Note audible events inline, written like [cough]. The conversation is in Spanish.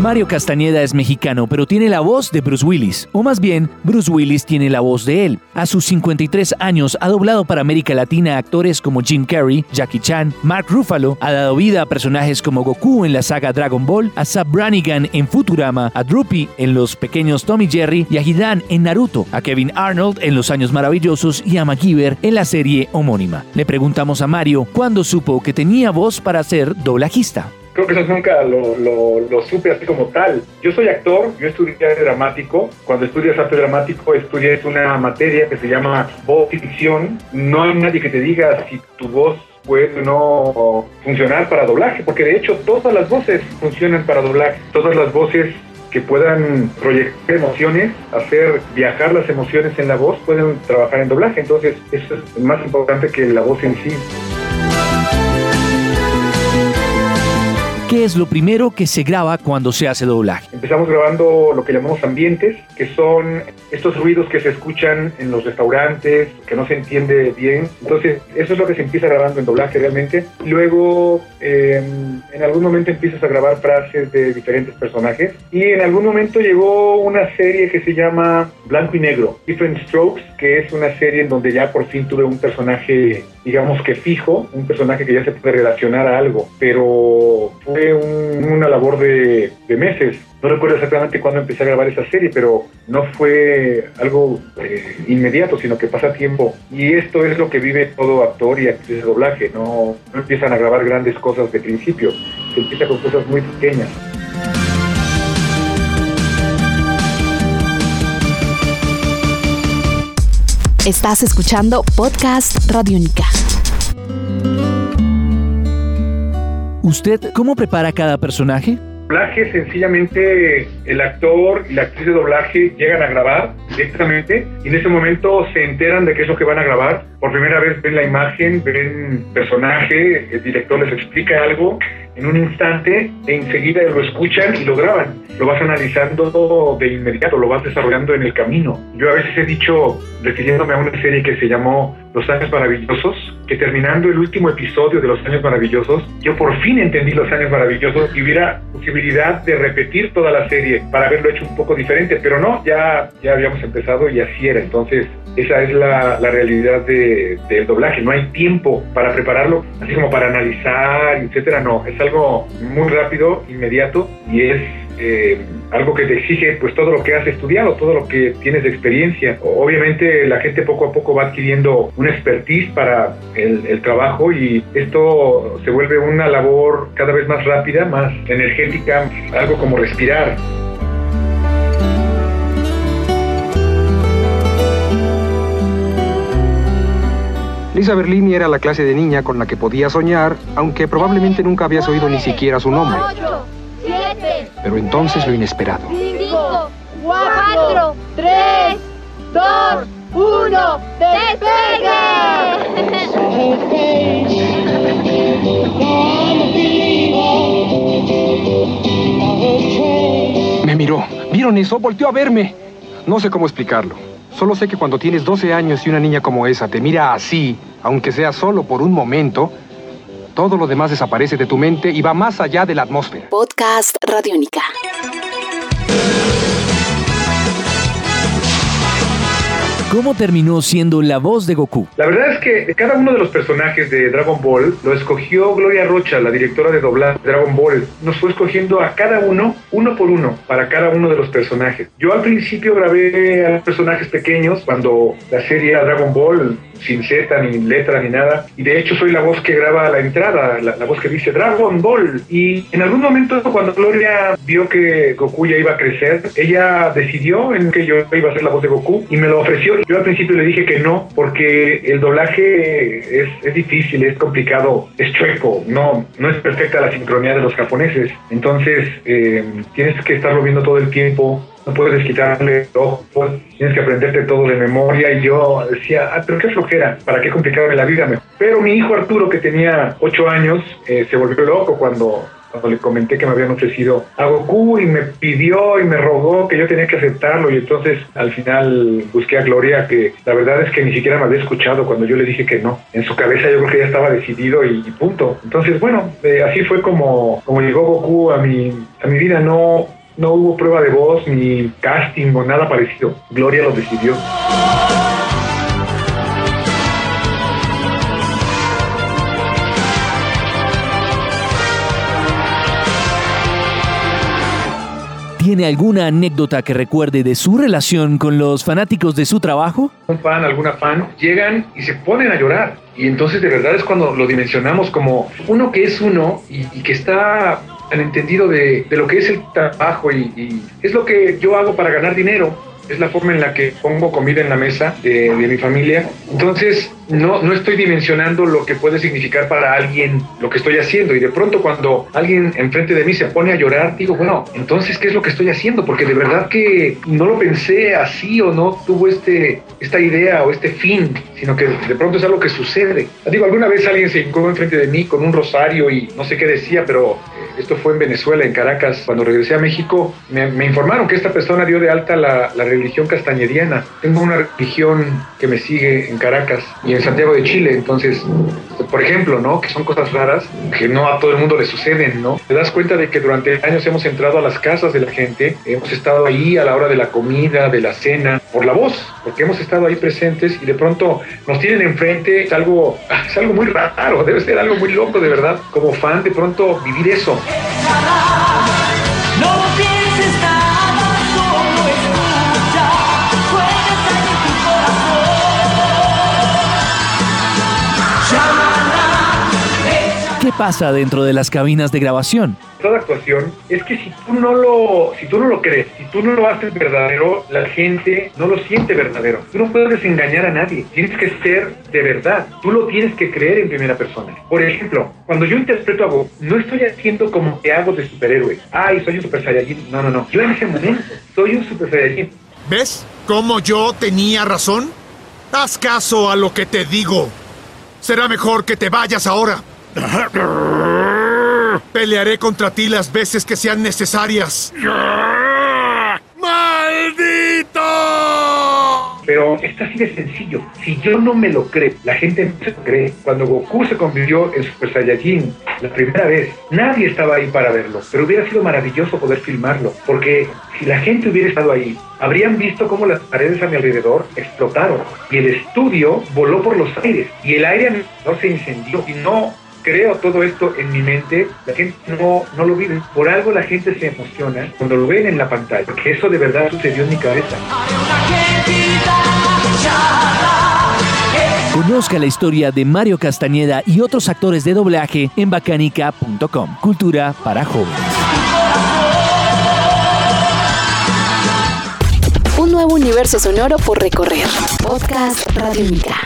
Mario Castañeda es mexicano, pero tiene la voz de Bruce Willis, o más bien, Bruce Willis tiene la voz de él. A sus 53 años ha doblado para América Latina actores como Jim Carrey, Jackie Chan, Mark Ruffalo, ha dado vida a personajes como Goku en la saga Dragon Ball, a Sab Brannigan en Futurama, a Droopy en Los Pequeños Tommy Jerry y a Hidan en Naruto, a Kevin Arnold en Los Años Maravillosos y a MacGyver en la serie homónima. Le preguntamos a Mario cuándo supo que tenía voz para ser doblajista creo que eso nunca lo, lo, supe así como tal. Yo soy actor, yo estudié dramático. Cuando estudias arte dramático, estudias una materia que se llama voz y ficción. No hay nadie que te diga si tu voz puede no funcionar para doblaje, porque de hecho todas las voces funcionan para doblaje. Todas las voces que puedan proyectar emociones, hacer viajar las emociones en la voz, pueden trabajar en doblaje. Entonces, eso es más importante que la voz en sí. ¿Qué es lo primero que se graba cuando se hace doblaje? Empezamos grabando lo que llamamos ambientes, que son estos ruidos que se escuchan en los restaurantes, que no se entiende bien. Entonces, eso es lo que se empieza grabando en doblaje realmente. Luego, em, en algún momento empiezas a grabar frases de diferentes personajes. Y en algún momento llegó una serie que se llama Blanco y Negro, Different Strokes, que es una serie en donde ya por fin tuve un personaje, digamos que fijo, un personaje que ya se puede relacionar a algo. Pero fue una labor de, meses. No recuerdo exactamente cuándo empecé a grabar esa serie, pero no fue algo eh, inmediato, sino que pasa tiempo. Y esto es lo que vive todo actor y actriz de doblaje. No, no empiezan a grabar grandes cosas de principio, se empieza con cosas muy pequeñas. Estás escuchando Podcast Radio Única. ¿Usted cómo prepara cada personaje? Doblaje, sencillamente el actor y la actriz de doblaje llegan a grabar directamente y en ese momento se enteran de qué es lo que van a grabar. Por primera vez ven la imagen, ven personaje, el director les explica algo en un instante, enseguida lo escuchan y lo graban. Lo vas analizando de inmediato, lo vas desarrollando en el camino. Yo a veces he dicho, refiriéndome a una serie que se llamó Los Años Maravillosos, que terminando el último episodio de Los Años Maravillosos, yo por fin entendí Los Años Maravillosos y hubiera posibilidad de repetir toda la serie para haberlo hecho un poco diferente, pero no, ya, ya habíamos empezado y así era. Entonces, esa es la, la realidad de, del doblaje. No hay tiempo para prepararlo, así como para analizar, etcétera. No, es algo muy rápido, inmediato y es eh, algo que te exige pues todo lo que has estudiado, todo lo que tienes de experiencia. Obviamente la gente poco a poco va adquiriendo una expertise para el, el, trabajo y esto se vuelve una labor cada vez más rápida, más energética, algo como respirar. Lisa Berlini era la clase de niña con la que podía soñar, aunque probablemente nunca habías oído ni siquiera su nombre. Pero entonces lo inesperado. 5, 4, 3, 2, 1, ¡despegue! Me miró. ¿Vieron eso? Volteó a verme. No sé cómo explicarlo. Solo sé que cuando tienes 12 años y una niña como esa te mira así, aunque sea solo por un momento, todo lo demás desaparece de tu mente y va más allá de la atmósfera. Podcast Radiónica. ¿Cómo terminó siendo la voz de Goku? La verdad es que cada uno de los personajes de Dragon Ball lo escogió Gloria Rocha, la directora de doblaje de Dragon Ball. Nos fue escogiendo a cada uno, uno por uno, para cada uno de los personajes. Yo al principio grabé a personajes pequeños cuando la serie era Dragon Ball sin Z, ni letra, ni nada. Y de hecho soy la voz que graba la entrada, la, voz que dice Dragon Ball. Y en algún momento cuando Gloria vio que Goku ya iba a crecer, ella decidió en que yo iba a ser la voz de Goku y me lo ofreció. Yo al principio le dije que no, porque el doblaje es, es difícil, es complicado, es chueco, no, no es perfecta la sincronía de los japoneses. Entonces eh, tienes que estarlo viendo todo el tiempo no puedes quitarle ojos, tienes que aprenderte todo de memoria. Y yo decía, ah, pero qué flojera, ¿para qué complicarme la vida? Pero mi hijo Arturo, que tenía ocho años, eh, se volvió loco cuando cuando le comenté que me habían ofrecido a Goku y me pidió y me rogó que yo tenía que aceptarlo y entonces al final busqué a Gloria que la verdad es que ni siquiera me había escuchado cuando yo le dije que no. En su cabeza yo creo que ya estaba decidido y, punto. Entonces bueno, eh, así fue como, como llegó Goku a mi, a mi vida. No, no hubo prueba de voz ni casting o nada parecido. Gloria lo decidió. ¿Tiene alguna anécdota que recuerde de su relación con los fanáticos de su trabajo? Un fan, alguna fan, llegan y se ponen a llorar. Y entonces de verdad es cuando lo dimensionamos como uno que es uno y, que está tan entendido de, lo que es el trabajo y es lo que yo hago para ganar dinero es la forma en la que pongo comida en la mesa de, mi familia. Entonces, no, no estoy dimensionando lo que puede significar para alguien lo que estoy haciendo. Y de pronto cuando alguien enfrente de mí se pone a llorar, digo, bueno, entonces, ¿qué es lo que estoy haciendo? Porque de verdad que no lo pensé así o no tuvo este, esta idea o este fin, sino que de pronto es algo que sucede. Digo, alguna vez alguien se hincó enfrente de mí con un rosario y no sé qué decía, pero esto fue en Venezuela, en Caracas. Cuando regresé a México, me, informaron que esta persona dio de alta la, religión castañediana. Tengo una religión que me sigue en Caracas y en Santiago de Chile. Entonces, por ejemplo, ¿no? Que son cosas raras que no a todo el mundo le suceden, ¿no? Te das cuenta de que durante años hemos entrado a las casas de la gente, hemos estado ahí a la hora de la comida, de la cena, por la voz, porque hemos estado ahí presentes y de pronto nos tienen enfrente. Algo, [laughs] es algo muy raro, debe ser algo muy loco, de verdad. Como fan, de pronto vivir eso. ¿Qué pasa dentro de las cabinas de grabación? Toda actuación es que si tú no lo, si tú no lo crees, si tú no lo haces verdadero, la gente no lo siente verdadero. Tú no puedes engañar a nadie. Tienes que ser de verdad. Tú lo tienes que creer en primera persona. Por ejemplo, cuando yo interpreto a Goku, no estoy haciendo como que hago de superhéroe. Ay, soy un super saiyajin. No, no, no. Yo en ese momento soy un super saiyajin. ¿Ves cómo yo tenía razón? Haz caso a lo que te digo. Será mejor que te vayas ahora. [laughs] Pelearé contra ti las veces que sean necesarias. ¡Maldito! Pero esto así de sencillo. Si yo no me lo creo, la gente no se lo cree. Cuando Goku se convirtió en Super Saiyajin la primera vez, nadie estaba ahí para verlo. Pero hubiera sido maravilloso poder filmarlo. Porque si la gente hubiera estado ahí, habrían visto cómo las paredes a mi alrededor explotaron. Y el estudio voló por los aires. Y el aire no se incendió. Y no creo todo esto en mi mente, la gente no, no lo vive. Por algo la gente se emociona cuando lo ven en la pantalla, porque eso de verdad sucedió en mi cabeza. Conozca la historia de Mario Castañeda y otros actores de doblaje en bacanica.com. Cultura para jóvenes. Un nuevo universo sonoro por recorrer. Podcast Radio Mica.